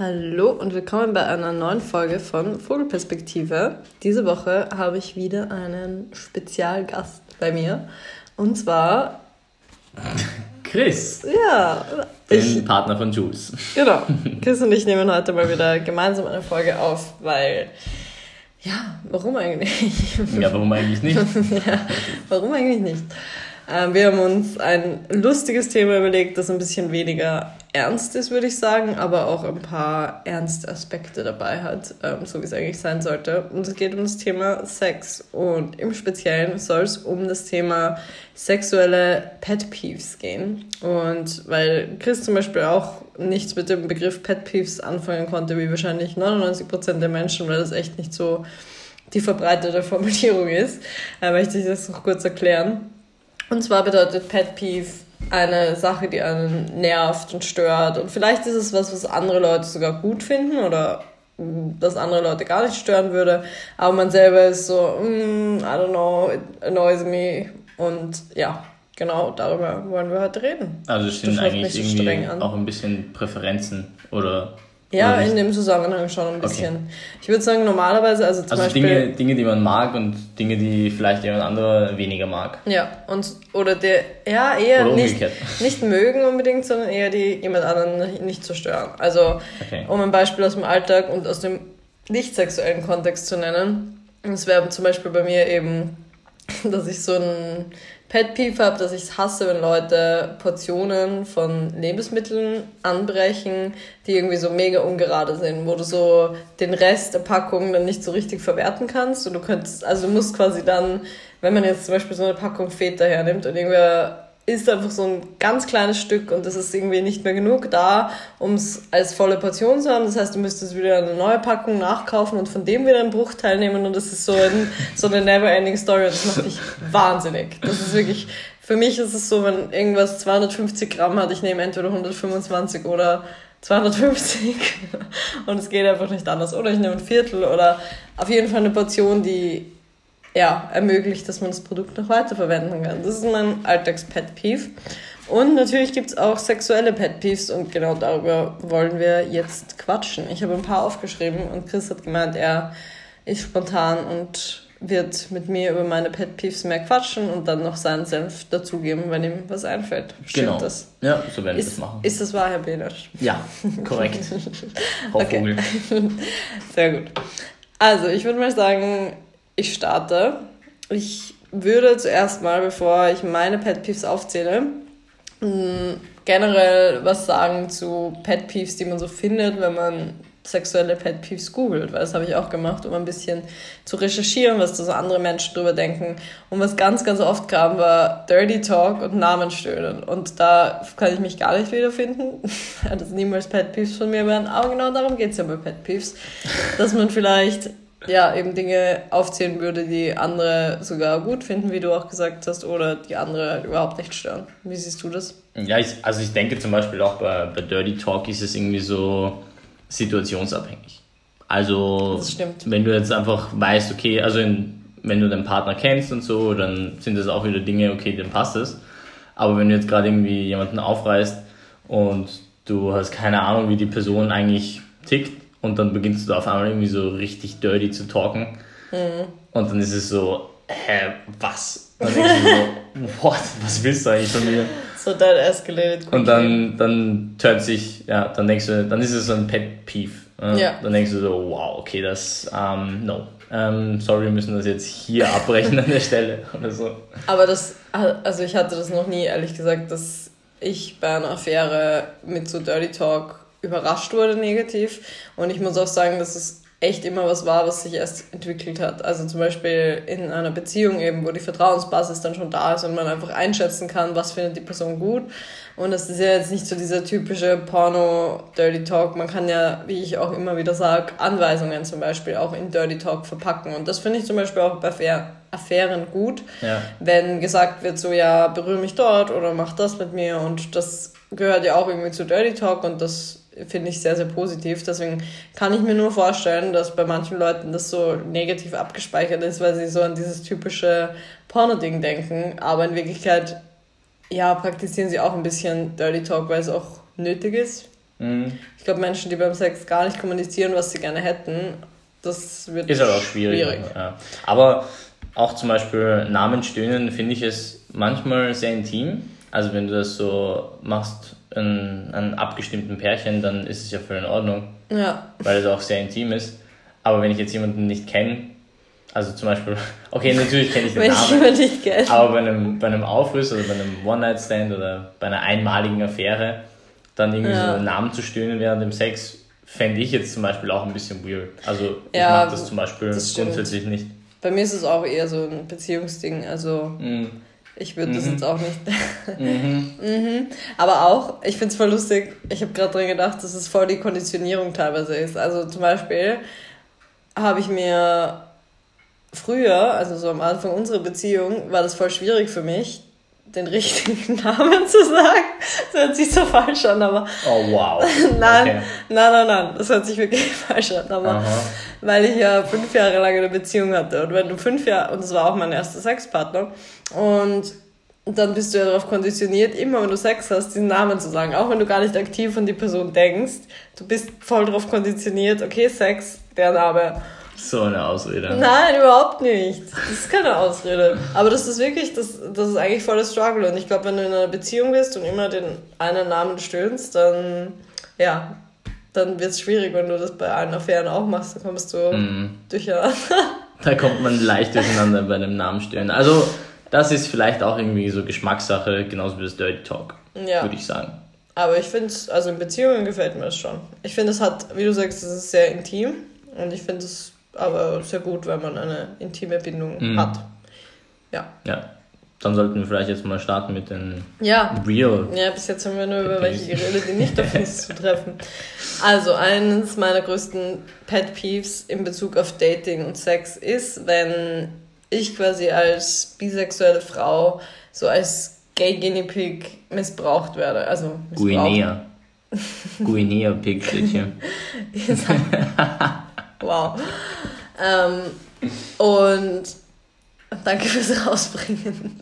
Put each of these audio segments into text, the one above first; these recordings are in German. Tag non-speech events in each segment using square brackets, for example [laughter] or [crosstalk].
Hallo und willkommen bei einer neuen Folge von Vogelperspektive. Diese Woche habe ich wieder einen Spezialgast bei mir und zwar Chris. Ja. Den ich, Partner von Jules. Genau. [laughs] Chris und ich nehmen heute mal wieder gemeinsam eine Folge auf, weil ja, warum eigentlich? Ja, warum eigentlich nicht? [laughs] ja, warum eigentlich nicht? Ähm, wir haben uns ein lustiges Thema überlegt, das ein bisschen weniger ernst ist, würde ich sagen, aber auch ein paar ernste Aspekte dabei hat, ähm, so wie es eigentlich sein sollte. Und es geht um das Thema Sex. Und im Speziellen soll es um das Thema sexuelle Pet Peeves gehen. Und weil Chris zum Beispiel auch nichts mit dem Begriff Pet Peeves anfangen konnte, wie wahrscheinlich 99% der Menschen, weil das echt nicht so die verbreitete Formulierung ist, äh, möchte ich das noch kurz erklären. Und zwar bedeutet Pet Peeve eine Sache, die einen nervt und stört. Und vielleicht ist es was, was andere Leute sogar gut finden oder das andere Leute gar nicht stören würde. Aber man selber ist so, mm, I don't know, it annoys me. Und ja, genau darüber wollen wir heute reden. Also es sind eigentlich irgendwie auch ein bisschen Präferenzen oder ja, in dem Zusammenhang schon ein bisschen. Okay. Ich würde sagen, normalerweise, also zum also Beispiel. Dinge, Dinge, die man mag und Dinge, die vielleicht jemand anderer weniger mag. Ja, und, oder der, ja, eher nicht, nicht mögen unbedingt, sondern eher die jemand anderen nicht zu stören. Also, okay. um ein Beispiel aus dem Alltag und aus dem nicht sexuellen Kontext zu nennen. Es wäre zum Beispiel bei mir eben, [laughs] dass ich so ein Pet Peeve habe, dass ich es hasse, wenn Leute Portionen von Lebensmitteln anbrechen, die irgendwie so mega ungerade sind, wo du so den Rest der Packung dann nicht so richtig verwerten kannst. Und du könntest, also du musst quasi dann, wenn man jetzt zum Beispiel so eine Packung Feta hernimmt und irgendwer isst einfach so ein ganz kleines Stück und das ist irgendwie nicht mehr genug da, um es als volle Portion zu haben. Das heißt, du müsstest wieder eine neue Packung nachkaufen und von dem wieder einen Bruchteil nehmen und das ist so, ein, so eine never-ending Story und das macht dich wahnsinnig. Das ist wirklich, für mich ist es so, wenn irgendwas 250 Gramm hat, ich nehme entweder 125 oder 250 und es geht einfach nicht anders. Oder ich nehme ein Viertel oder auf jeden Fall eine Portion, die ja, ermöglicht, dass man das Produkt noch weiterverwenden kann. Das ist mein Alltags-Pet-Peeve. Und natürlich gibt es auch sexuelle Pet-Peeves und genau darüber wollen wir jetzt quatschen. Ich habe ein paar aufgeschrieben und Chris hat gemeint, er ist spontan und wird mit mir über meine Pet Peeves mehr quatschen und dann noch seinen Senf dazugeben, wenn ihm was einfällt. Stimmt genau. das? Ja, so werden wir das machen. Ist das wahr, Herr Benesch? Ja, korrekt. [laughs] Okay. [laughs] Sehr gut. Also, ich würde mal sagen, ich starte. Ich würde zuerst mal, bevor ich meine Pet Peeves aufzähle, mm, generell was sagen zu Pet Peeves, die man so findet, wenn man sexuelle Pet Peeves googelt, weil das habe ich auch gemacht, um ein bisschen zu recherchieren, was da so andere Menschen drüber denken. Und was ganz, ganz oft kam, war Dirty Talk und Namenstöhnen. Und da kann ich mich gar nicht wiederfinden, [laughs] das niemals Pet Peeves von mir werden. Aber genau darum geht es ja bei Pet Peeves, dass man vielleicht ja, eben Dinge aufzählen würde, die andere sogar gut finden, wie du auch gesagt hast, oder die andere halt überhaupt nicht stören. Wie siehst du das? Ja, ich, also ich denke zum Beispiel auch bei, bei Dirty Talk ist es irgendwie so situationsabhängig. Also, wenn du jetzt einfach weißt, okay, also in, wenn du deinen Partner kennst und so, dann sind das auch wieder Dinge, okay, dann passt es. Aber wenn du jetzt gerade irgendwie jemanden aufreißt und du hast keine Ahnung, wie die Person eigentlich tickt, und dann beginnst du auf einmal irgendwie so richtig dirty zu talken. Mhm. Und dann ist es so, hä, was? Dann denkst du so, [laughs] what, was willst du eigentlich von mir? So that escalated quickly. Und dann, dann hört sich, ja, dann denkst du, dann ist es so ein Pet Peeve. Ja. Dann denkst du so, wow, okay, das, ähm, no. Ähm, sorry, wir müssen das jetzt hier abbrechen an der Stelle [laughs] oder so. Aber das, also ich hatte das noch nie, ehrlich gesagt, dass ich bei einer Affäre mit so Dirty Talk überrascht wurde negativ. Und ich muss auch sagen, dass es echt immer was war, was sich erst entwickelt hat. Also zum Beispiel in einer Beziehung eben, wo die Vertrauensbasis dann schon da ist und man einfach einschätzen kann, was findet die Person gut. Und das ist ja jetzt nicht so dieser typische Porno-Dirty Talk. Man kann ja, wie ich auch immer wieder sage, Anweisungen zum Beispiel auch in Dirty Talk verpacken. Und das finde ich zum Beispiel auch bei Affären gut, ja. wenn gesagt wird, so ja, berühre mich dort oder mach das mit mir. Und das gehört ja auch irgendwie zu Dirty Talk und das finde ich sehr, sehr positiv. Deswegen kann ich mir nur vorstellen, dass bei manchen Leuten das so negativ abgespeichert ist, weil sie so an dieses typische Porno-Ding denken. Aber in Wirklichkeit, ja, praktizieren sie auch ein bisschen Dirty Talk, weil es auch nötig ist. Mhm. Ich glaube, Menschen, die beim Sex gar nicht kommunizieren, was sie gerne hätten, das wird Ist aber auch schwierig. schwierig. Ja. Aber auch zum Beispiel Namen stöhnen finde ich es manchmal sehr intim. Also wenn du das so machst an, an abgestimmten Pärchen, dann ist es ja voll in Ordnung. Ja. Weil es auch sehr intim ist. Aber wenn ich jetzt jemanden nicht kenne, also zum Beispiel, [laughs] okay, natürlich kenne ich [laughs] den Namen, nicht kenn. aber bei einem, bei einem Aufriss oder bei einem One-Night-Stand oder bei einer einmaligen Affäre, dann irgendwie ja. so einen Namen zu stöhnen während dem Sex, fände ich jetzt zum Beispiel auch ein bisschen weird. Also ich ja, mag das zum Beispiel grundsätzlich nicht. Bei mir ist es auch eher so ein Beziehungsding, also mm. Ich würde mhm. das jetzt auch nicht. mhm. [laughs] mhm. Aber auch, ich finde es voll lustig, ich habe gerade dran gedacht, dass es voll die Konditionierung teilweise ist. Also zum Beispiel habe ich mir früher, also so am Anfang unserer Beziehung, war das voll schwierig für mich, den richtigen [laughs] Namen zu sagen. Das hört sich so falsch an, aber. Oh wow. [laughs] nein, okay. nein, nein, nein, das hört sich wirklich [laughs] falsch an. Aber Aha. weil ich ja fünf Jahre lang eine Beziehung hatte und wenn du fünf Jahre, und das war auch mein erster Sexpartner, und dann bist du ja darauf konditioniert, immer wenn du Sex hast, diesen Namen zu sagen. Auch wenn du gar nicht aktiv an die Person denkst, du bist voll darauf konditioniert, okay, Sex, der Name. So eine Ausrede. Nein, überhaupt nicht. Das ist keine Ausrede. Aber das ist wirklich, das, das ist eigentlich voll das Struggle. Und ich glaube, wenn du in einer Beziehung bist und immer den einen Namen stöhnst, dann, ja, dann wird es schwierig, wenn du das bei allen Affären auch machst. Dann kommst du mm. durcheinander. [laughs] Da kommt man leicht durcheinander bei dem Namen stöhnen. Also, das ist vielleicht auch irgendwie so Geschmackssache, genauso wie das Dirty Talk, ja. würde ich sagen. Aber ich finde es, also in Beziehungen gefällt mir das schon. Ich finde, es hat, wie du sagst, es ist sehr intim. Und ich finde es aber sehr gut, weil man eine intime Bindung mhm. hat. Ja. Ja. Dann sollten wir vielleicht jetzt mal starten mit den ja. Real. Ja, bis jetzt haben wir nur über welche geredet, die nicht auf uns [laughs] zu treffen. Also, eines meiner größten Pet Peeves in Bezug auf Dating und Sex ist, wenn ich quasi als bisexuelle Frau so als Gay Guinea Pig missbraucht werde. Also missbraucht. Guinea. Guinea Pig steht hier. Wow. Ähm, und danke fürs Rausbringen.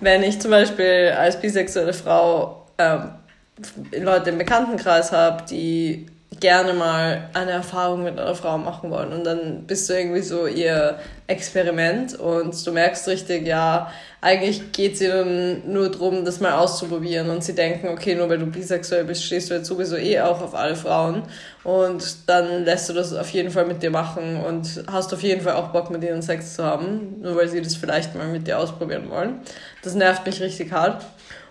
Wenn ich zum Beispiel als bisexuelle Frau ähm, Leute im Bekanntenkreis habe, die gerne mal eine Erfahrung mit einer Frau machen wollen. Und dann bist du irgendwie so ihr Experiment und du merkst richtig, ja, eigentlich geht es ihnen nur darum, das mal auszuprobieren. Und sie denken, okay, nur weil du bisexuell bist, stehst du jetzt sowieso eh auch auf alle Frauen. Und dann lässt du das auf jeden Fall mit dir machen und hast auf jeden Fall auch Bock, mit ihnen Sex zu haben, nur weil sie das vielleicht mal mit dir ausprobieren wollen. Das nervt mich richtig hart.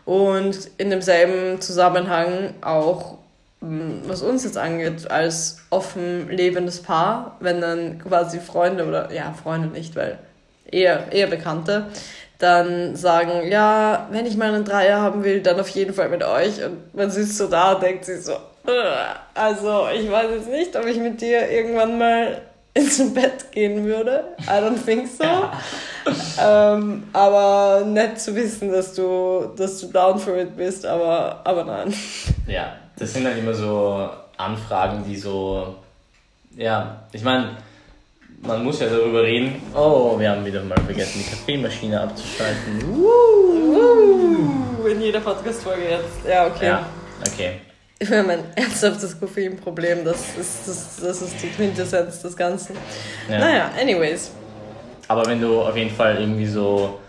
Und in demselben Zusammenhang auch was uns jetzt angeht, als offen lebendes Paar, wenn dann quasi Freunde oder, ja, Freunde nicht, weil eher, eher Bekannte, dann sagen, ja, wenn ich mal einen Dreier haben will, dann auf jeden Fall mit euch. Und man sitzt so da und denkt sich so, also ich weiß jetzt nicht, ob ich mit dir irgendwann mal [laughs] ins Bett gehen würde. I don't think so. ähm, aber nett zu wissen, dass du, dass du down for it bist, aber, aber nein. Ja, das sind dann immer so Anfragen, die so, ja, ich meine, man muss ja darüber reden. Oh, wir haben wieder mal vergessen, die Kaffeemaschine abzuschalten. Uh, in jeder Podcast-Folge jetzt. Ja, okay. Ja, okay. Ich meine, mein ernsthaftes Koffeinproblem, das ist, das, das ist die Quintessenz des Ganzen. Ja. Naja, anyways. Aber wenn du auf jeden Fall irgendwie so.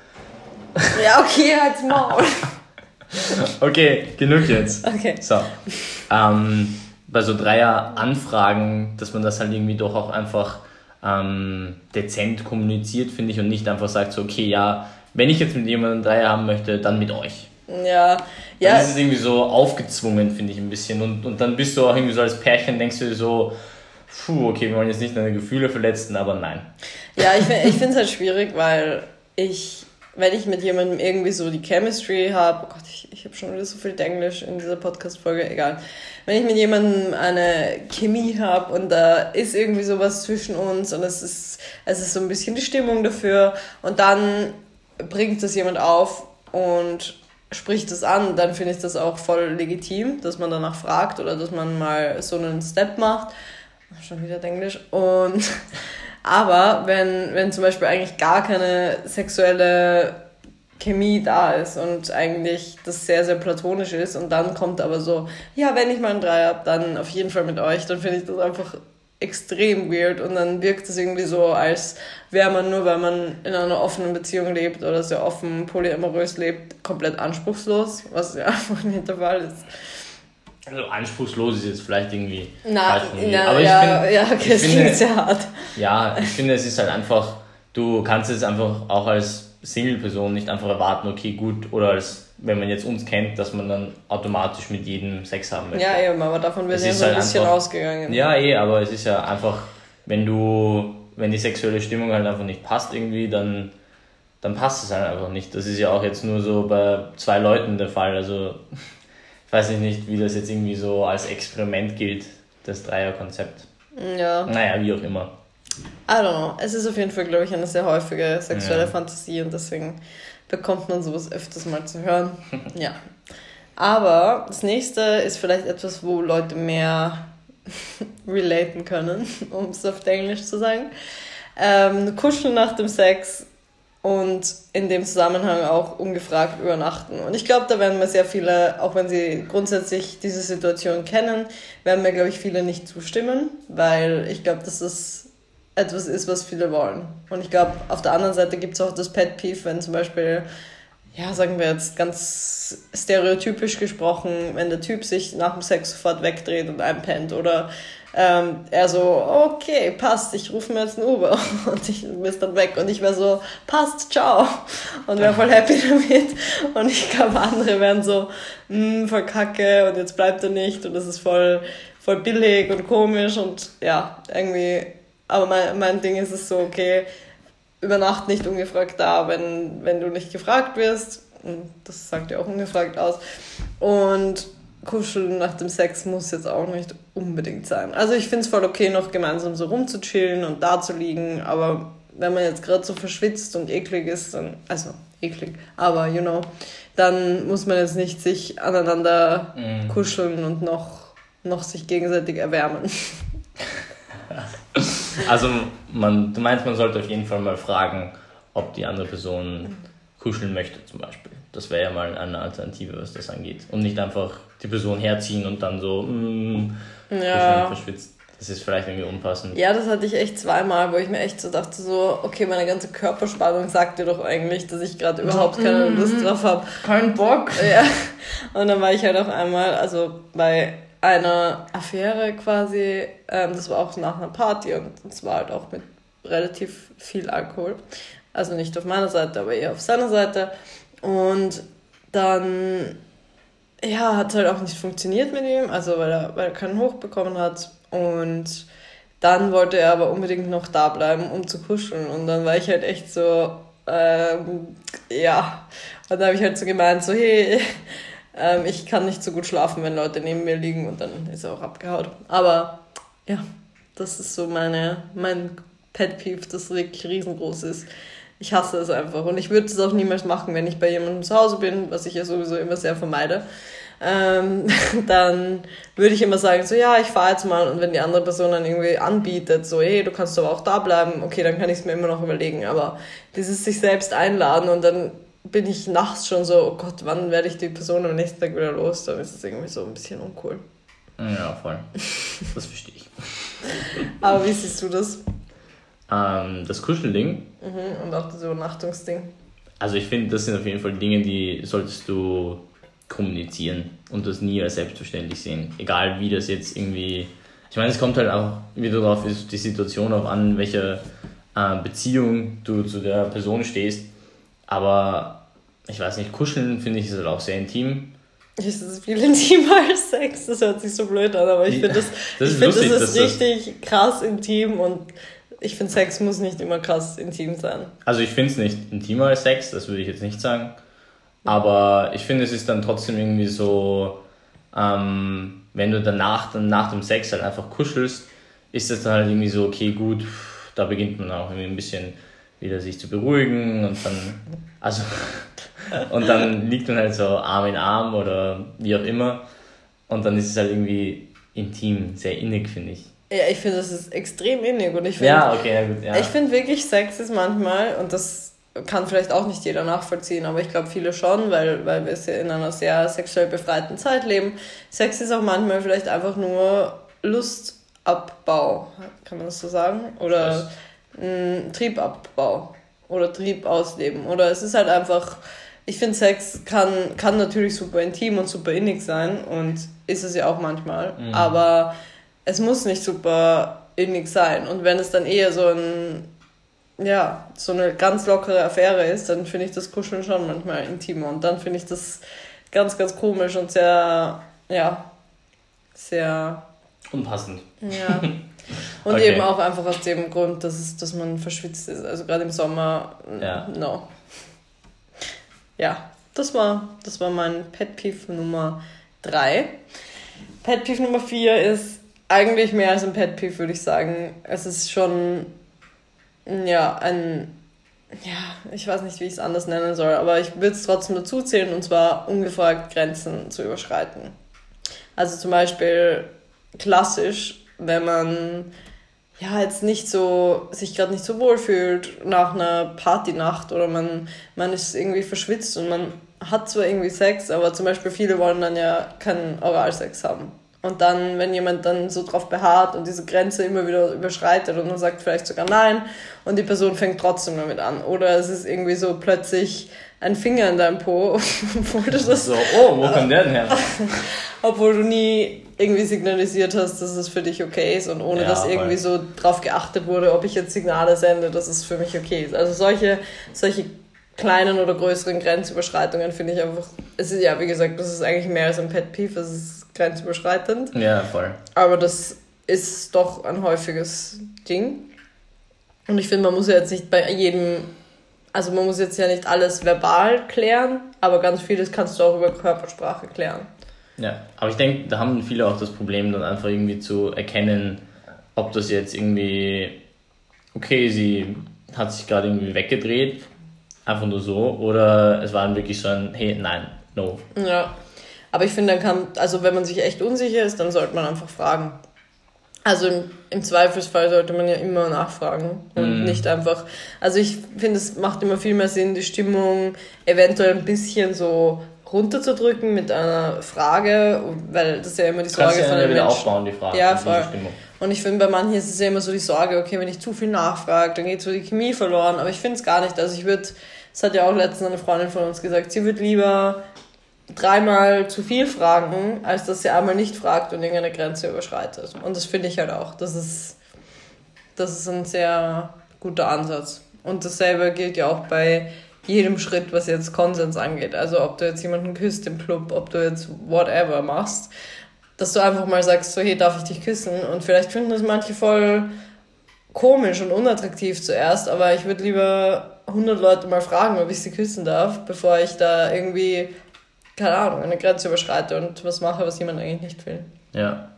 Ja, okay, halt's Maul. [laughs] okay, genug jetzt. Okay. So. Ähm, bei so Dreier-Anfragen, dass man das halt irgendwie doch auch einfach ähm, dezent kommuniziert, finde ich, und nicht einfach sagt so, okay, ja, wenn ich jetzt mit jemandem Dreier haben möchte, dann mit euch. Ja, ja. Das ist irgendwie so aufgezwungen, finde ich ein bisschen. Und, und dann bist du auch irgendwie so als Pärchen, denkst du dir so, puh, okay, wir wollen jetzt nicht deine Gefühle verletzen, aber nein. Ja, ich, ich finde es halt schwierig, weil ich wenn ich mit jemandem irgendwie so die Chemistry habe, oh Gott, ich, ich habe schon wieder so viel Englisch in dieser Podcast-Folge, egal. Wenn ich mit jemandem eine Chemie habe und da ist irgendwie sowas zwischen uns und es ist, es ist so ein bisschen die Stimmung dafür und dann bringt das jemand auf und spricht das an, dann finde ich das auch voll legitim, dass man danach fragt oder dass man mal so einen Step macht. Schon wieder Englisch. Und [laughs] aber wenn, wenn zum Beispiel eigentlich gar keine sexuelle Chemie da ist und eigentlich das sehr, sehr platonisch ist und dann kommt aber so, ja, wenn ich mal einen Dreier habe, dann auf jeden Fall mit euch, dann finde ich das einfach extrem weird und dann wirkt es irgendwie so, als wäre man nur, weil man in einer offenen Beziehung lebt oder sehr offen polyamorös lebt, komplett anspruchslos, was ja [laughs] einfach nicht der Fall ist. Also anspruchslos ist jetzt vielleicht irgendwie na, na aber ich ja, find, ja, okay, das finde, klingt sehr hart. Ja, ich finde, es ist halt einfach, du kannst es einfach auch als Single-Person nicht einfach erwarten, okay, gut, oder als wenn man jetzt uns kennt, dass man dann automatisch mit jedem Sex haben möchte. Ja, eben, aber davon wird ja so ein halt bisschen einfach, ausgegangen. Ja, eh, aber es ist ja einfach, wenn du, wenn die sexuelle Stimmung halt einfach nicht passt irgendwie, dann, dann passt es halt einfach nicht. Das ist ja auch jetzt nur so bei zwei Leuten der Fall. Also ich weiß nicht, wie das jetzt irgendwie so als Experiment gilt, das Dreierkonzept. Ja. Naja, wie auch immer. I don't know. Es ist auf jeden Fall, glaube ich, eine sehr häufige sexuelle ja. Fantasie und deswegen bekommt man sowas öfters mal zu hören. [laughs] ja. Aber das nächste ist vielleicht etwas, wo Leute mehr [laughs] relaten können, [laughs] um es auf Englisch zu sagen. Ähm, kuscheln nach dem Sex und in dem Zusammenhang auch ungefragt übernachten. Und ich glaube, da werden mir sehr viele, auch wenn sie grundsätzlich diese Situation kennen, werden mir, glaube ich, viele nicht zustimmen, weil ich glaube, dass das etwas ist, was viele wollen. Und ich glaube, auf der anderen Seite gibt es auch das Pet Peeve, wenn zum Beispiel, ja, sagen wir jetzt ganz stereotypisch gesprochen, wenn der Typ sich nach dem Sex sofort wegdreht und einpennt oder ähm, er so, okay, passt, ich rufe mir jetzt ein Uber. [laughs] Und ich bin dann weg. Und ich wäre so, passt, ciao. Und wäre voll happy damit. Und ich glaube, andere wären so, hm, voll kacke. Und jetzt bleibt er nicht. Und das ist voll, voll billig und komisch. Und ja, irgendwie aber mein, mein Ding ist es so, okay, über Nacht nicht ungefragt da, wenn, wenn du nicht gefragt wirst. Das sagt ja auch ungefragt aus. Und kuscheln nach dem Sex muss jetzt auch nicht unbedingt sein. Also ich finde es voll okay, noch gemeinsam so rumzuchillen und da zu liegen, aber wenn man jetzt gerade so verschwitzt und eklig ist, dann, also eklig, aber you know, dann muss man jetzt nicht sich aneinander mm. kuscheln und noch, noch sich gegenseitig erwärmen. [laughs] Also man, du meinst, man sollte auf jeden Fall mal fragen, ob die andere Person kuscheln möchte zum Beispiel. Das wäre ja mal eine Alternative, was das angeht. Und nicht einfach die Person herziehen und dann so mm, ja. verschwitzt. Das ist vielleicht irgendwie unpassend. Ja, das hatte ich echt zweimal, wo ich mir echt so dachte, so, okay, meine ganze Körperspannung sagt dir doch eigentlich, dass ich gerade überhaupt keine Lust drauf habe. Kein Bock. Ja. Und dann war ich halt auch einmal, also bei einer Affäre quasi. Ähm, das war auch nach einer Party und es war halt auch mit relativ viel Alkohol. Also nicht auf meiner Seite, aber eher auf seiner Seite. Und dann, ja, hat es halt auch nicht funktioniert mit ihm, also weil er, weil er keinen Hoch bekommen hat. Und dann wollte er aber unbedingt noch da bleiben, um zu kuscheln. Und dann war ich halt echt so, ähm, ja. Und dann habe ich halt so gemeint, so, hey, [laughs] ähm, ich kann nicht so gut schlafen, wenn Leute neben mir liegen und dann ist er auch abgehaut. Aber ja, das ist so meine, mein Pet Peeve, das wirklich riesengroß ist. Ich hasse es einfach und ich würde es auch niemals machen, wenn ich bei jemandem zu Hause bin, was ich ja sowieso immer sehr vermeide. Ähm, [laughs] dann würde ich immer sagen, so ja, ich fahre jetzt mal und wenn die andere Person dann irgendwie anbietet, so hey, du kannst aber auch da bleiben, okay, dann kann ich es mir immer noch überlegen, aber dieses sich selbst einladen und dann bin ich nachts schon so, oh Gott, wann werde ich die Person am nächsten Tag wieder los? Dann ist es irgendwie so ein bisschen uncool. Ja, voll. Das verstehe ich. [laughs] Aber wie siehst du das? Ähm, das Kuschelding. Mhm, und auch das Übernachtungsding. Also ich finde, das sind auf jeden Fall Dinge, die solltest du kommunizieren und das nie als selbstverständlich sehen. Egal wie das jetzt irgendwie. Ich meine, es kommt halt auch wieder darauf, die Situation auf an, welche äh, Beziehung du zu der Person stehst. Aber ich weiß nicht, kuscheln finde ich ist halt auch sehr intim. Ist das viel intimer [laughs] als Sex? Das hört sich so blöd an, aber ich finde das, das, ich find, lustig, das ist richtig krass intim und ich finde Sex muss nicht immer krass intim sein. Also ich finde es nicht intimer als Sex, das würde ich jetzt nicht sagen. Aber ich finde, es ist dann trotzdem irgendwie so, ähm, wenn du danach, dann nach dem Sex halt einfach kuschelst, ist das dann halt irgendwie so, okay, gut, da beginnt man auch irgendwie ein bisschen wieder sich zu beruhigen und dann, also, [laughs] und dann liegt man halt so Arm in Arm oder wie auch immer und dann ist es halt irgendwie intim, sehr innig, finde ich. Ja, ich finde, das ist extrem innig und ich finde, ja, okay, ja, gut, ja. ich finde wirklich Sex ist manchmal, und das kann vielleicht auch nicht jeder nachvollziehen, aber ich glaube viele schon, weil, weil wir in einer sehr sexuell befreiten Zeit leben. Sex ist auch manchmal vielleicht einfach nur Lustabbau, kann man das so sagen? Oder Triebabbau oder Trieb ausleben. Oder es ist halt einfach, ich finde Sex kann, kann natürlich super intim und super innig sein und ist es ja auch manchmal, mhm. aber es muss nicht super innig sein. Und wenn es dann eher so ein ja, so eine ganz lockere Affäre ist, dann finde ich das Kuscheln schon manchmal intimer. Und dann finde ich das ganz, ganz komisch und sehr, ja, sehr. Unpassend. Ja. [laughs] Und okay. eben auch einfach aus dem Grund, dass, es, dass man verschwitzt ist. Also gerade im Sommer, ja. no. Ja, das war, das war mein Pet Peeve Nummer 3. Pet Peeve Nummer 4 ist eigentlich mehr als ein Pet Peeve, würde ich sagen. Es ist schon ja, ein, ja, ich weiß nicht, wie ich es anders nennen soll, aber ich würde es trotzdem dazu zählen und zwar ungefragt Grenzen zu überschreiten. Also zum Beispiel klassisch, wenn man ja jetzt nicht so sich gerade nicht so wohl fühlt nach einer Partynacht oder man man ist irgendwie verschwitzt und man hat zwar irgendwie Sex, aber zum Beispiel viele wollen dann ja keinen Oralsex haben. Und dann, wenn jemand dann so drauf beharrt und diese Grenze immer wieder überschreitet und man sagt vielleicht sogar nein und die Person fängt trotzdem damit an. Oder es ist irgendwie so plötzlich ein Finger in deinem Po, [laughs] obwohl du das. So, oh, wo kommt der denn her? [laughs] obwohl du nie irgendwie signalisiert hast, dass es für dich okay ist und ohne ja, dass irgendwie so drauf geachtet wurde, ob ich jetzt Signale sende, dass es für mich okay ist. Also solche, solche kleinen oder größeren Grenzüberschreitungen finde ich einfach, es ist ja, wie gesagt, das ist eigentlich mehr als ein Pet Peeve, es ist grenzüberschreitend. Ja, voll. Aber das ist doch ein häufiges Ding. Und ich finde, man muss ja jetzt nicht bei jedem, also man muss jetzt ja nicht alles verbal klären, aber ganz vieles kannst du auch über Körpersprache klären. Ja, aber ich denke, da haben viele auch das Problem, dann einfach irgendwie zu erkennen, ob das jetzt irgendwie, okay, sie hat sich gerade irgendwie weggedreht einfach nur so oder es war dann wirklich so ein, hey, nein, no. Ja, aber ich finde, dann kann, also wenn man sich echt unsicher ist, dann sollte man einfach fragen. Also im, im Zweifelsfall sollte man ja immer nachfragen und mm. nicht einfach, also ich finde, es macht immer viel mehr Sinn, die Stimmung eventuell ein bisschen so runterzudrücken mit einer Frage, weil das ist ja immer die Sorge ja von den Menschen. aufbauen, die Frage. Ja, voll. Und ich finde, bei manchen ist es ja immer so die Sorge, okay, wenn ich zu viel nachfrage, dann geht so die Chemie verloren. Aber ich finde es gar nicht. Also ich würde das hat ja auch letztens eine Freundin von uns gesagt, sie wird lieber dreimal zu viel fragen, als dass sie einmal nicht fragt und irgendeine Grenze überschreitet. Und das finde ich halt auch. Das ist, das ist ein sehr guter Ansatz. Und dasselbe gilt ja auch bei jedem Schritt, was jetzt Konsens angeht. Also ob du jetzt jemanden küsst im Club, ob du jetzt whatever machst, dass du einfach mal sagst, so hey, darf ich dich küssen? Und vielleicht finden das manche voll komisch und unattraktiv zuerst, aber ich würde lieber 100 Leute mal fragen, ob ich sie küssen darf, bevor ich da irgendwie, keine Ahnung, eine Grenze überschreite und was mache, was jemand eigentlich nicht will. Ja.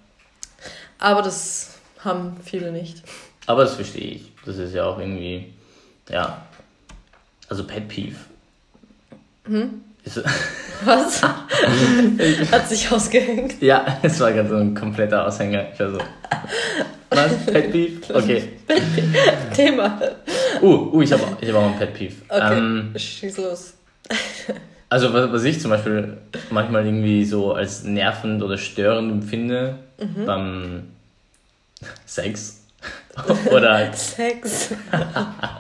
Aber das haben viele nicht. Aber das verstehe ich. Das ist ja auch irgendwie, ja, also Pet Peeve. Hm? Was? [laughs] Hat sich ausgehängt? Ja, es war gerade so ein kompletter Aushänger. Ich war so, was? Pet Peeve? [laughs] Okay. Thema. Uh, uh ich habe ich hab auch ein Pet Peeve. Okay, ähm, schieß los. [laughs] also was, was ich zum Beispiel manchmal irgendwie so als nervend oder störend empfinde mhm. beim Sex [laughs] oder halt [laughs] Sex.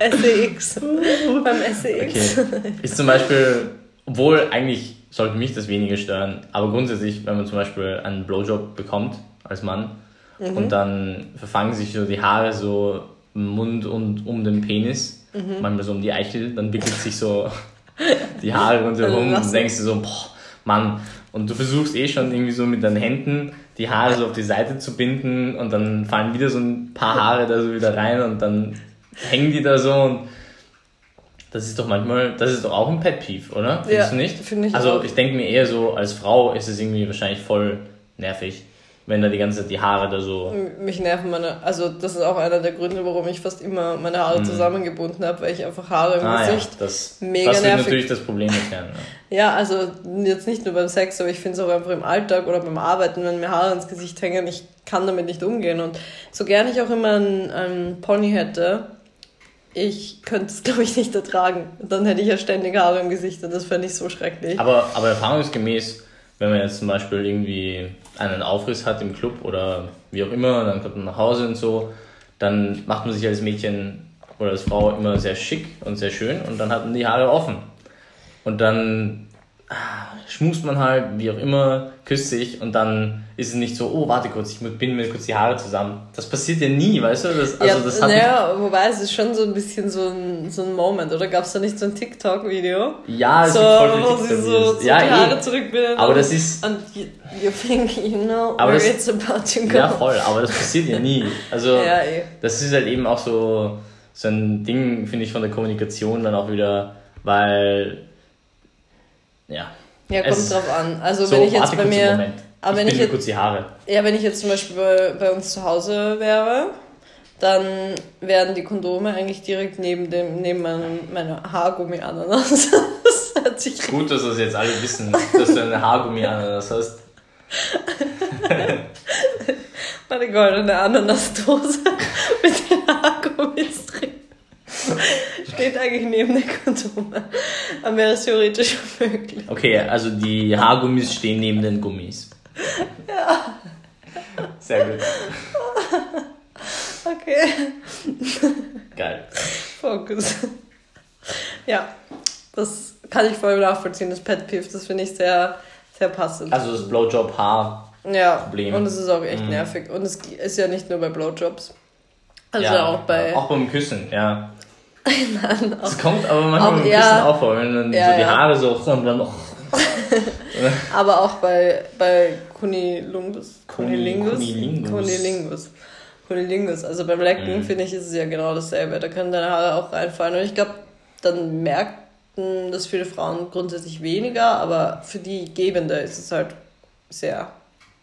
SEX. beim SEX. Okay. Ist zum Beispiel, obwohl eigentlich sollte mich das weniger stören, aber grundsätzlich, wenn man zum Beispiel einen Blowjob bekommt als Mann mhm. und dann verfangen sich so die Haare so im Mund und um den Penis, mhm. manchmal so um die Eichel, dann wickelt sich so [laughs] die Haare rundherum und denkst du so, boah, Mann. Und du versuchst eh schon irgendwie so mit deinen Händen die Haare so auf die Seite zu binden und dann fallen wieder so ein paar Haare da so wieder rein und dann hängen die da so und das ist doch manchmal, das ist doch auch ein Pet Peeve, oder? Findest ja, du nicht? Finde ich Also auch. ich denke mir eher so, als Frau ist es irgendwie wahrscheinlich voll nervig wenn da die ganze Zeit die Haare da so. Mich nerven meine, also das ist auch einer der Gründe, warum ich fast immer meine Haare mm. zusammengebunden habe, weil ich einfach Haare im ah, Gesicht ja, das, mega das nervig. natürlich das Problem erklären. Ja. [laughs] ja, also jetzt nicht nur beim Sex, aber ich finde es auch einfach im Alltag oder beim Arbeiten, wenn mir Haare ins Gesicht hängen, ich kann damit nicht umgehen. Und so gern ich auch immer einen, einen Pony hätte, ich könnte es, [laughs] glaube ich, nicht ertragen. Dann hätte ich ja ständig Haare im Gesicht und das fände ich so schrecklich. Aber, aber erfahrungsgemäß, wenn man jetzt zum Beispiel irgendwie einen Aufriss hat im Club oder wie auch immer, dann kommt man nach Hause und so, dann macht man sich als Mädchen oder als Frau immer sehr schick und sehr schön und dann hat man die Haare offen. Und dann schmust man halt, wie auch immer, küsst sich und dann ist es nicht so, oh, warte kurz, ich binde mir kurz die Haare zusammen. Das passiert ja nie, weißt du? Das, also, ja, das hat naja, wobei es ist schon so ein bisschen so ein, so ein Moment, oder gab es da nicht so ein TikTok-Video? Ja, es so, wo sie so, so ja, die Haare eh. zurückbinden. Aber das ist... Und you, you think you know where das, it's about to go. Ja, voll, aber das passiert ja nie. Also [laughs] ja, eh. das ist halt eben auch so, so ein Ding, finde ich, von der Kommunikation dann auch wieder, weil... Ja, ja, kommt drauf an. Also so, wenn ich jetzt bei mir. Aber ich wenn ich jetzt, kurz die Haare. Ja, wenn ich jetzt zum Beispiel bei, bei uns zu Hause wäre, dann werden die Kondome eigentlich direkt neben dem neben meinem, meiner Haargummi-Ananas. [laughs] Das Gut, dass das jetzt alle wissen, dass du eine Haargummi-Ananas hast. [laughs] Meine goldene Ananasdose [laughs] mit den Haargummis drin. Steht eigentlich neben der Kondome. Dann wäre es theoretisch möglich. Okay, also die Haargummis stehen neben den Gummis. Ja. Sehr gut. Okay. Geil. Fokus. Ja, das kann ich voll nachvollziehen, das Pet Peeve. Das finde ich sehr, sehr passend. Also das Blowjob-Haar-Problem. Ja, und es ist auch echt mhm. nervig. Und es ist ja nicht nur bei Blowjobs. Also ja, auch bei. Auch beim Küssen, ja. Es kommt aber manchmal auch, beim Küssen ja, auch vor, wenn dann ja, so die Haare so und dann noch. [laughs] aber auch bei, bei Kunilingus. Kunilingus. Kunilingus. Kunilingus. Also beim Lecken, mhm. finde ich, ist es ja genau dasselbe. Da können deine Haare auch reinfallen. Und ich glaube, dann merken das viele Frauen grundsätzlich weniger, aber für die Gebende ist es halt sehr.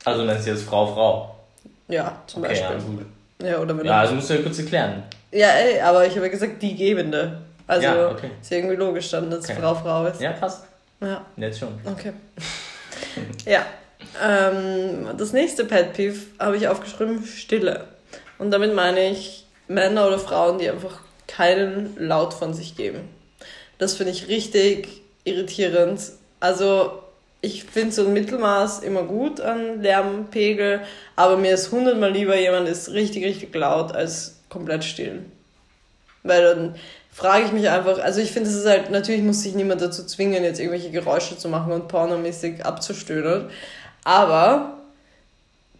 Also nennst du jetzt Frau, Frau? Ja, zum okay, Beispiel. Ja, gut. Ja, oder wenn ja also musst du ja kurz erklären. Ja, ey, aber ich habe ja gesagt, die Gebende. Also ja, okay. ist ja irgendwie logisch dann, dass okay. Frau Frau ist. Ja, passt. Ja. Jetzt schon. Okay. [laughs] ja. Ähm, das nächste Pet Peeve habe ich aufgeschrieben, Stille. Und damit meine ich Männer oder Frauen, die einfach keinen Laut von sich geben. Das finde ich richtig irritierend. Also ich finde so ein Mittelmaß immer gut an Lärmpegel, aber mir ist hundertmal lieber, jemand ist richtig, richtig laut als komplett still. Weil dann frage ich mich einfach, also ich finde, es ist halt, natürlich muss sich niemand dazu zwingen, jetzt irgendwelche Geräusche zu machen und pornomäßig abzustöhnen, aber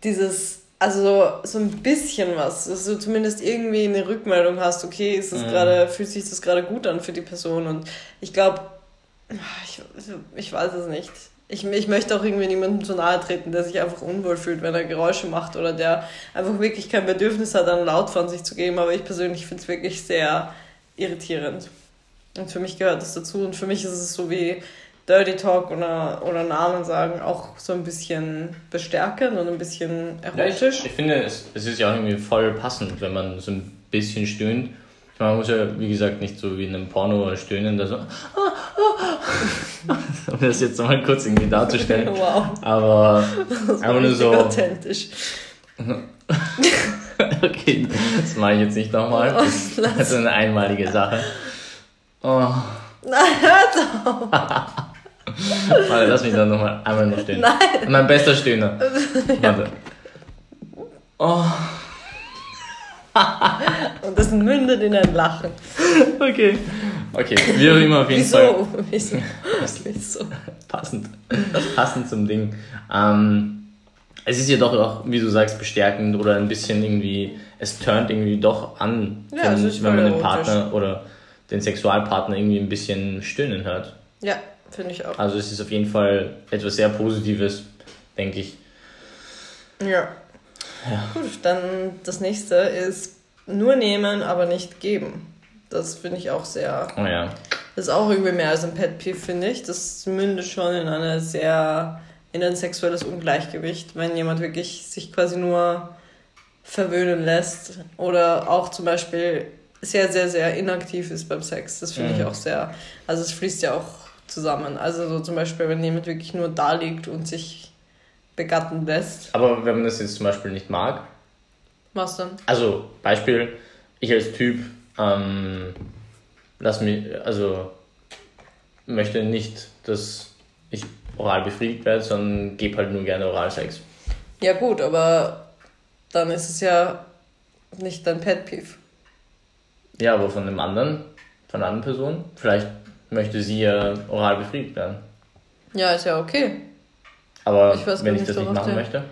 dieses, also so ein bisschen was, dass du zumindest irgendwie eine Rückmeldung hast, okay, ist das mhm. gerade, fühlt sich das gerade gut an für die Person und ich glaube, ich, ich weiß es nicht ich, ich möchte auch irgendwie niemandem zu nahe treten, der sich einfach unwohl fühlt, wenn er Geräusche macht oder der einfach wirklich kein Bedürfnis hat, dann laut von sich zu geben. Aber ich persönlich finde es wirklich sehr irritierend. Und für mich gehört das dazu. Und für mich ist es so wie Dirty Talk oder, oder Namen sagen auch so ein bisschen bestärkend und ein bisschen erotisch. Ja, ich, ich, finde, es, es ist ja auch irgendwie voll passend, wenn man so ein bisschen stöhnt. Man muss ja, wie gesagt, nicht so wie in einem Porno stöhnen, da so. [laughs] um das jetzt mal kurz irgendwie darzustellen. Wow. Aber einfach nur so. authentisch. [laughs] okay, das mache ich jetzt nicht nochmal. Das, das ist eine einmalige Sache. Oh. Nein, hör doch! [laughs] Warte, lass mich dann nochmal einmal noch stehen. Nein! Mein bester Stöhner. Warte. Oh. [laughs] Und das mündet in ein Lachen. Okay. Okay, wie auch immer auf jeden Wieso? Fall. [laughs] Wieso? Wieso? Passend. Passend zum Ding. Ähm, es ist ja doch auch, wie du sagst, bestärkend oder ein bisschen irgendwie, es turnt irgendwie doch an, ja, wenn, wenn man den Partner oder den Sexualpartner irgendwie ein bisschen stöhnen hört. Ja, finde ich auch. Also es ist auf jeden Fall etwas sehr Positives, denke ich. Ja. Ja. Gut, dann das nächste ist nur nehmen, aber nicht geben. Das finde ich auch sehr. Oh ja. Das ist auch irgendwie mehr als ein Pet Peeve, finde ich. Das mündet schon in eine sehr, in ein sexuelles Ungleichgewicht, wenn jemand wirklich sich quasi nur verwöhnen lässt oder auch zum Beispiel sehr, sehr, sehr inaktiv ist beim Sex. Das finde mhm. ich auch sehr, also es fließt ja auch zusammen. Also so zum Beispiel, wenn jemand wirklich nur da liegt und sich begatten lässt. Aber wenn man das jetzt zum Beispiel nicht mag. Was dann? Also, Beispiel, ich als Typ ähm, lass mich, also möchte nicht, dass ich oral befriedigt werde, sondern gebe halt nur gerne Oralsex. Ja gut, aber dann ist es ja nicht dein Pet Peeve. Ja, aber von einem anderen, von einer anderen Person. Vielleicht möchte sie ja oral befriedigt werden. Ja, ist ja okay. Aber ich wenn ich das nicht machen möchte?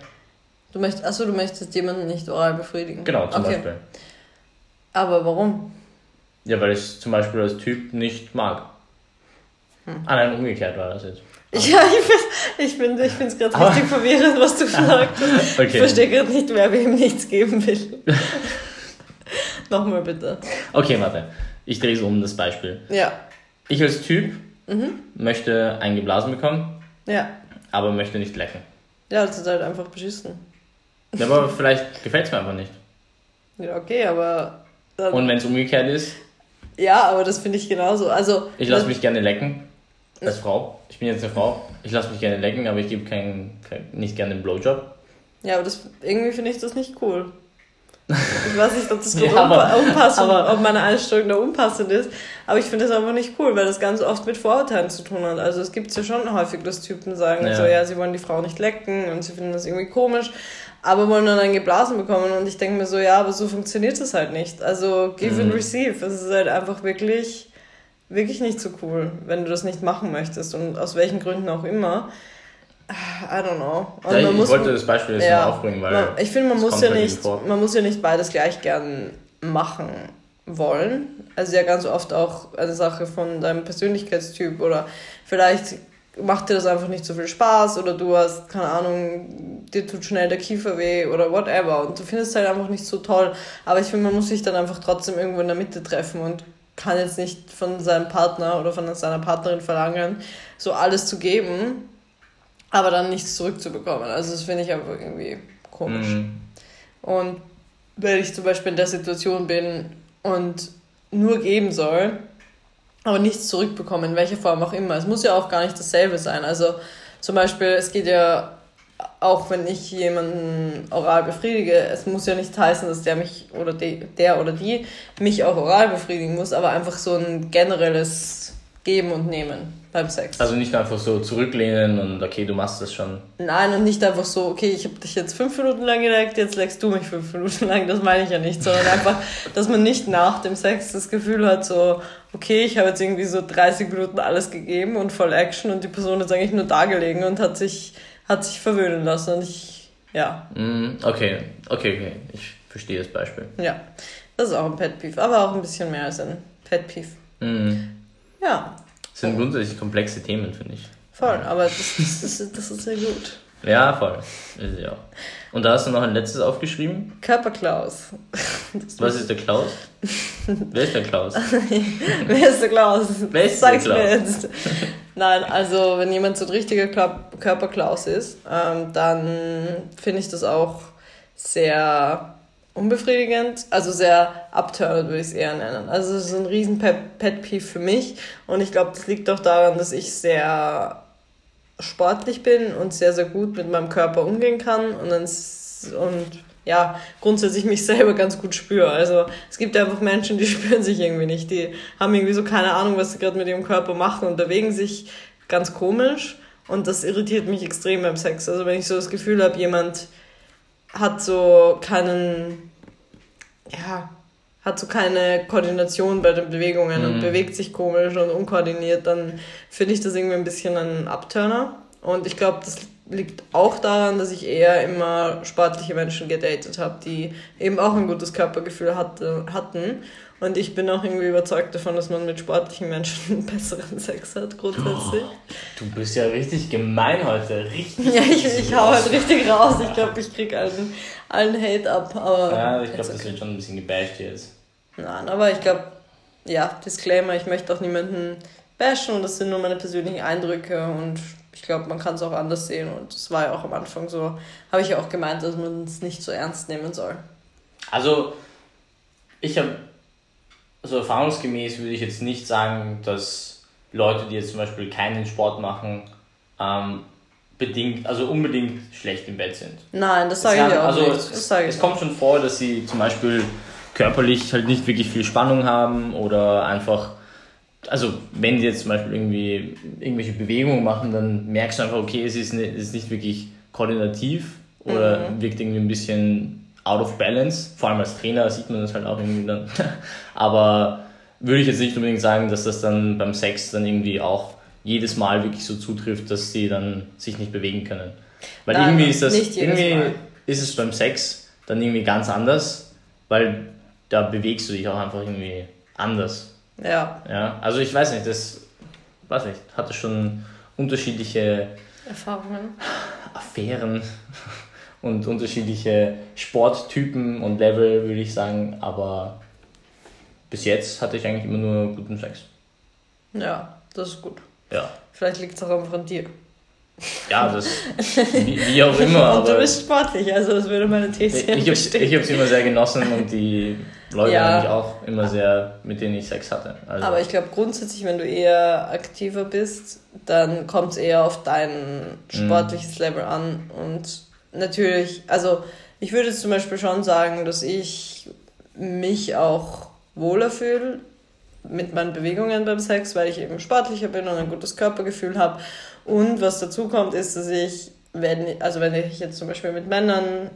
Du möchtest, achso, du möchtest jemanden nicht oral befriedigen. Genau, zum okay. Beispiel. Aber warum? Ja, weil ich es zum Beispiel als Typ nicht mag. Hm. Ah nein, umgekehrt war das jetzt. [laughs] Ja, ich finde ich es gerade richtig verwirrend, was du [laughs] gesagt hast. okay. Ich verstehe gerade nicht, wer wem nichts geben will. [laughs] Nochmal bitte. Okay, warte. Ich drehe es um, das Beispiel. Ja. Ich als Typ mhm. möchte eingeblasen bekommen. Ja. Aber möchte nicht lecken. Ja, das ist halt einfach beschissen. Ja, aber vielleicht gefällt es mir einfach nicht. Ja, okay, aber. Und wenn es umgekehrt ist? Ja, aber das finde ich genauso. Also, ich lasse mich gerne lecken. Als Frau. Ich bin jetzt eine Frau. Ich lasse mich gerne lecken, aber ich gebe kein, kein, nicht gerne einen Blowjob. Ja, aber das, irgendwie finde ich das nicht cool. Ich weiß nicht, ob das [laughs] ja, aber, unpassend, aber, ob meine Einstellung da unpassend ist, aber ich finde es einfach nicht cool, weil das ganz oft mit Vorurteilen zu tun hat. Also es gibt ja schon häufig, dass Typen sagen, ja. so ja, sie wollen die Frau nicht lecken und sie finden das irgendwie komisch, aber wollen dann geblasen bekommen und ich denke mir so, ja, aber so funktioniert es halt nicht. Also give mhm. and receive, es ist halt einfach wirklich, wirklich nicht so cool, wenn du das nicht machen möchtest und aus welchen Gründen auch immer. I don't know. Ja, ich muss, wollte das Beispiel jetzt ja, mal aufbringen, weil. Man, ich finde, man muss ja nicht, man muss ja nicht beides gleich gern machen wollen. Also ja ganz oft auch eine Sache von deinem Persönlichkeitstyp oder vielleicht macht dir das einfach nicht so viel Spaß oder du hast, keine Ahnung, dir tut schnell der Kiefer weh oder whatever und du findest es halt einfach nicht so toll. Aber ich finde, man muss sich dann einfach trotzdem irgendwo in der Mitte treffen und kann jetzt nicht von seinem Partner oder von seiner Partnerin verlangen, so alles zu geben, aber dann nichts zurückzubekommen. Also das finde ich einfach irgendwie komisch. Mhm. Und wenn ich zum Beispiel in der Situation bin und nur geben soll, aber nichts zurückbekommen, in welcher Form auch immer. Es muss ja auch gar nicht dasselbe sein. Also zum Beispiel, es geht ja auch wenn ich jemanden oral befriedige, es muss ja nicht heißen, dass der mich oder die, der oder die mich auch oral befriedigen muss, aber einfach so ein generelles Geben und Nehmen beim Sex. Also nicht einfach so zurücklehnen und okay, du machst das schon. Nein, und nicht einfach so, okay, ich habe dich jetzt fünf Minuten lang geleckt, jetzt leckst du mich fünf Minuten lang, das meine ich ja nicht, sondern einfach, dass man nicht nach dem Sex das Gefühl hat, so, okay, ich habe jetzt irgendwie so 30 Minuten alles gegeben und voll Action und die Person ist eigentlich nur da gelegen und hat sich, hat sich verwöhnen lassen und ich, ja. Mm, okay, okay, okay, ich verstehe das Beispiel. Ja, das ist auch ein Pet Peeve, aber auch ein bisschen mehr als ein Pet Peeve. Mm. Ja, das sind grundsätzlich komplexe Themen, finde ich. Voll, aber das, das, das, das ist sehr gut. Ja, voll. Ist ja. Und da hast du noch ein letztes aufgeschrieben? Körperklaus. Was ist der Klaus? Wer ist der Klaus? [laughs] Wer ist der Klaus? Wer ist Sag's der Klaus? mir jetzt. Nein, also wenn jemand so ein richtiger Körperklaus ist, ähm, dann finde ich das auch sehr unbefriedigend, also sehr abturned würde ich es eher nennen. Also es ist ein riesen Pet-Peeve für mich und ich glaube, das liegt auch daran, dass ich sehr sportlich bin und sehr, sehr gut mit meinem Körper umgehen kann und, dann, und ja, grundsätzlich mich [laughs] selber ganz gut spüre. Also es gibt einfach Menschen, die [laughs] spüren sich irgendwie nicht. Die haben irgendwie so keine Ahnung, was sie gerade mit ihrem Körper machen und bewegen sich ganz komisch und das irritiert mich extrem beim Sex. Also wenn ich so das Gefühl habe, jemand hat so keinen, ja, hat so keine Koordination bei den Bewegungen mhm. und bewegt sich komisch und unkoordiniert, dann finde ich das irgendwie ein bisschen ein Abturner. Und ich glaube, das liegt auch daran, dass ich eher immer sportliche Menschen gedatet habe, die eben auch ein gutes Körpergefühl hatte, hatten und ich bin auch irgendwie überzeugt davon, dass man mit sportlichen Menschen [laughs] besseren Sex hat, grundsätzlich. Oh, du bist ja richtig gemein heute. Richtig. Ja, ich, ich hau halt richtig raus. Ich glaube, ich krieg allen, allen Hate ab. Aber ja, ich glaube, okay. das wird schon ein bisschen gebasht jetzt. Nein, aber ich glaube, ja, Disclaimer, ich möchte auch niemanden bashen und das sind nur meine persönlichen Eindrücke und ich glaube, man kann es auch anders sehen und das war ja auch am Anfang so, habe ich ja auch gemeint, dass man es nicht so ernst nehmen soll. Also, ich habe also erfahrungsgemäß würde ich jetzt nicht sagen, dass Leute, die jetzt zum Beispiel keinen Sport machen, ähm, bedingt, also unbedingt schlecht im Bett sind. Nein, das sage ich auch also nicht. Es, es kommt schon vor, dass sie zum Beispiel körperlich halt nicht wirklich viel Spannung haben oder einfach, also wenn die jetzt zum Beispiel irgendwie irgendwelche Bewegungen machen, dann merkst du einfach, okay, es ist, nicht, es ist nicht wirklich koordinativ oder mhm. wirkt irgendwie ein bisschen out of balance. Vor allem als Trainer sieht man das halt auch irgendwie dann. [laughs] Aber würde ich jetzt nicht unbedingt sagen, dass das dann beim Sex dann irgendwie auch jedes Mal wirklich so zutrifft, dass sie dann sich nicht bewegen können. Weil Nein, irgendwie ist das, irgendwie Mal. ist es beim Sex dann irgendwie ganz anders, weil da bewegst du dich auch einfach irgendwie anders. Ja. Ja, also ich weiß nicht, das, weiß nicht, hatte schon unterschiedliche Erfahrungen, Affären und unterschiedliche Sporttypen und Level, würde ich sagen, aber bis jetzt hatte ich eigentlich immer nur guten Sex. Ja, das ist gut. Ja. Vielleicht liegt es auch einfach an dir. Ja, das wie, wie auch immer. [laughs] und du bist sportlich, also das würde meine These Ich, ich habe es immer sehr genossen und die Leute ja. eigentlich auch immer sehr, mit denen ich Sex hatte. Also. Aber ich glaube grundsätzlich, wenn du eher aktiver bist, dann kommt es eher auf dein mhm. sportliches mm. Level an. Und natürlich, also ich würde zum Beispiel schon sagen, dass ich mich auch wohler fühle mit meinen Bewegungen beim Sex, weil ich eben sportlicher bin und ein gutes Körpergefühl habe. Und was dazu kommt, ist, dass ich, wenn, also wenn ich jetzt zum Beispiel mit Männern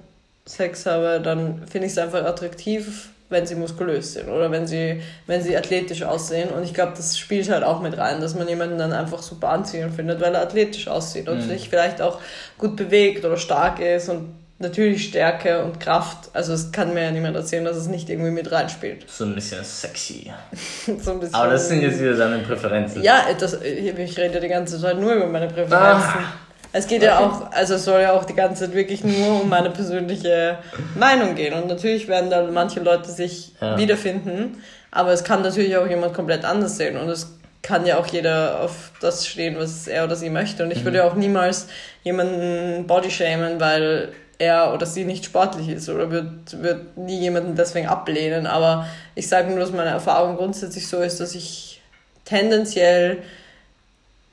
Sex habe, dann finde ich es einfach attraktiv, wenn sie muskulös sind oder wenn sie, wenn sie athletisch aussehen. Und ich glaube, das spielt halt auch mit rein, dass man jemanden dann einfach super anziehend findet, weil er athletisch aussieht und mhm. sich vielleicht auch gut bewegt oder stark ist und natürlich Stärke und Kraft. Also es kann mir ja niemand erzählen, dass es nicht irgendwie mit reinspielt. So ein bisschen sexy. [laughs] so ein bisschen Aber das sind jetzt wieder deine Präferenzen. Ja, das, ich rede die ganze Zeit nur über meine Präferenzen. Ah. Es geht ja auch, also es soll ja auch die ganze Zeit wirklich nur um meine persönliche Meinung gehen. Und natürlich werden da manche Leute sich ja. wiederfinden, aber es kann natürlich auch jemand komplett anders sehen. Und es kann ja auch jeder auf das stehen, was er oder sie möchte. Und ich mhm. würde auch niemals jemanden bodyshamen, weil er oder sie nicht sportlich ist oder wird, wird nie jemanden deswegen ablehnen. Aber ich sage nur, dass meine Erfahrung grundsätzlich so ist, dass ich tendenziell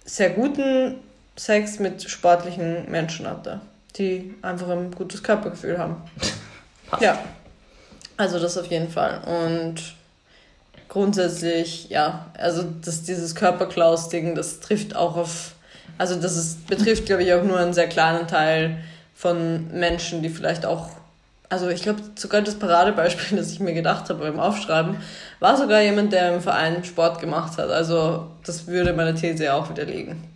sehr guten Sex mit sportlichen Menschen hatte, die einfach ein gutes Körpergefühl haben. Passt. Ja, also das auf jeden Fall. Und grundsätzlich, ja, also dass dieses Körperklaus-Ding, das trifft auch auf, also das ist, betrifft, glaube ich, auch nur einen sehr kleinen Teil von Menschen, die vielleicht auch, also ich glaube sogar das Paradebeispiel, [laughs] das ich mir gedacht habe beim Aufschreiben, war sogar jemand, der im Verein Sport gemacht hat. Also das würde meine These auch widerlegen.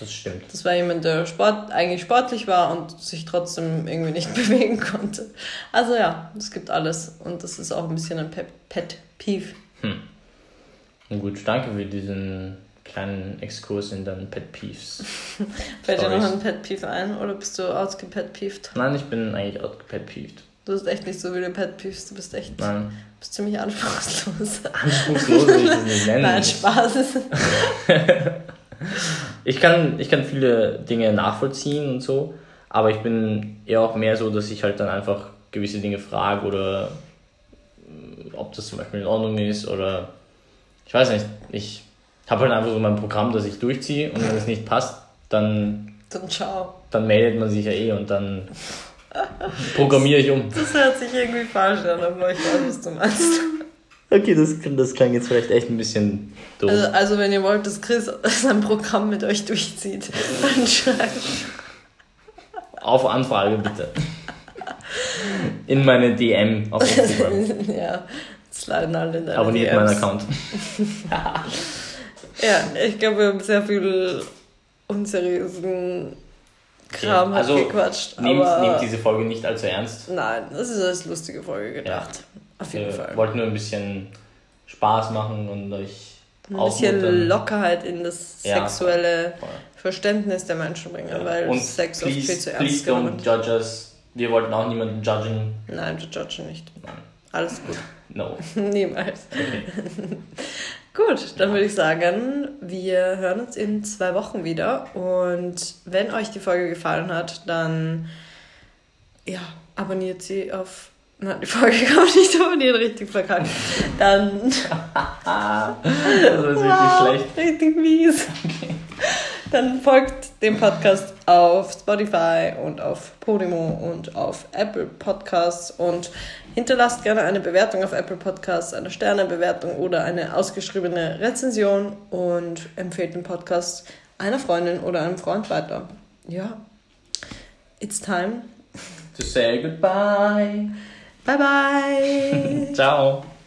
Das stimmt. Das war jemand, der Sport, eigentlich sportlich war und sich trotzdem irgendwie nicht [laughs] bewegen konnte. Also ja, es gibt alles und das ist auch ein bisschen ein Pet, Pet Peeve. Hm. Gut, danke für diesen kleinen Exkurs in deinen Pet Peeves. [laughs] Fällt dir noch ein Pet Peeve ein oder bist du outgepet peeved? Nein, ich bin eigentlich outgepet peeved. Du bist echt nicht so wie du Pet Peeves, du bist echt Nein. bist ziemlich anspruchslos. Anspruchslos will ich das nicht [laughs] nennen. Nein, Spaß. Ich, kann, ich kann viele Dinge nachvollziehen und so, aber ich bin eher auch mehr so, dass ich halt dann einfach gewisse Dinge frage oder ob das zum Beispiel in Ordnung ist oder ich weiß nicht, ich habe halt einfach so mein Programm, das ich durchziehe und wenn es nicht passt, dann. Dann ciao. Dann meldet man sich ja eh und dann programmiere ich um. Das hört sich irgendwie falsch an, aber ich weiß, was du meinst. Okay, das, das klang jetzt vielleicht echt ein bisschen doof. Also, also wenn ihr wollt, dass Chris [laughs] sein Programm mit euch durchzieht, [laughs] dann schreibt. Auf Anfrage bitte. In meine DM auf Instagram. [laughs] ja, sliden alle in deine Abonniert meinen Account. Ja, ich glaube, wir haben sehr viel unseriösen Kram ja, also gequatscht. Nehmt, nehmt diese Folge nicht allzu ernst. Nein, das ist als lustige Folge gedacht. Ja. Auf jeden wir Fall. wollten nur ein bisschen Spaß machen und euch ein bisschen Lockerheit in das sexuelle ja, voll. Verständnis der Menschen bringen, ja. weil und Sex please, oft viel zu ernst please don't judge us. Wir wollten auch niemanden judgen. Nein, wir judgen nicht. Nein. Alles gut. [laughs] No. [laughs] Niemals. Okay. [laughs] Gut, dann würde ich sagen, wir hören uns in zwei Wochen wieder. Und wenn euch die Folge gefallen hat, dann ja, abonniert sie auf. Nein, die Folge [laughs] man nicht abonnieren, richtig verkackt. Dann. das ist wow, richtig schlecht. Richtig mies. Okay. Dann folgt dem Podcast auf Spotify und auf Podimo und auf Apple Podcasts und hinterlasst gerne eine Bewertung auf Apple Podcasts, eine Sternebewertung oder eine ausgeschriebene Rezension und empfehlt den Podcast einer Freundin oder einem Freund weiter. Ja, it's time to say goodbye. Bye bye. [laughs] Ciao.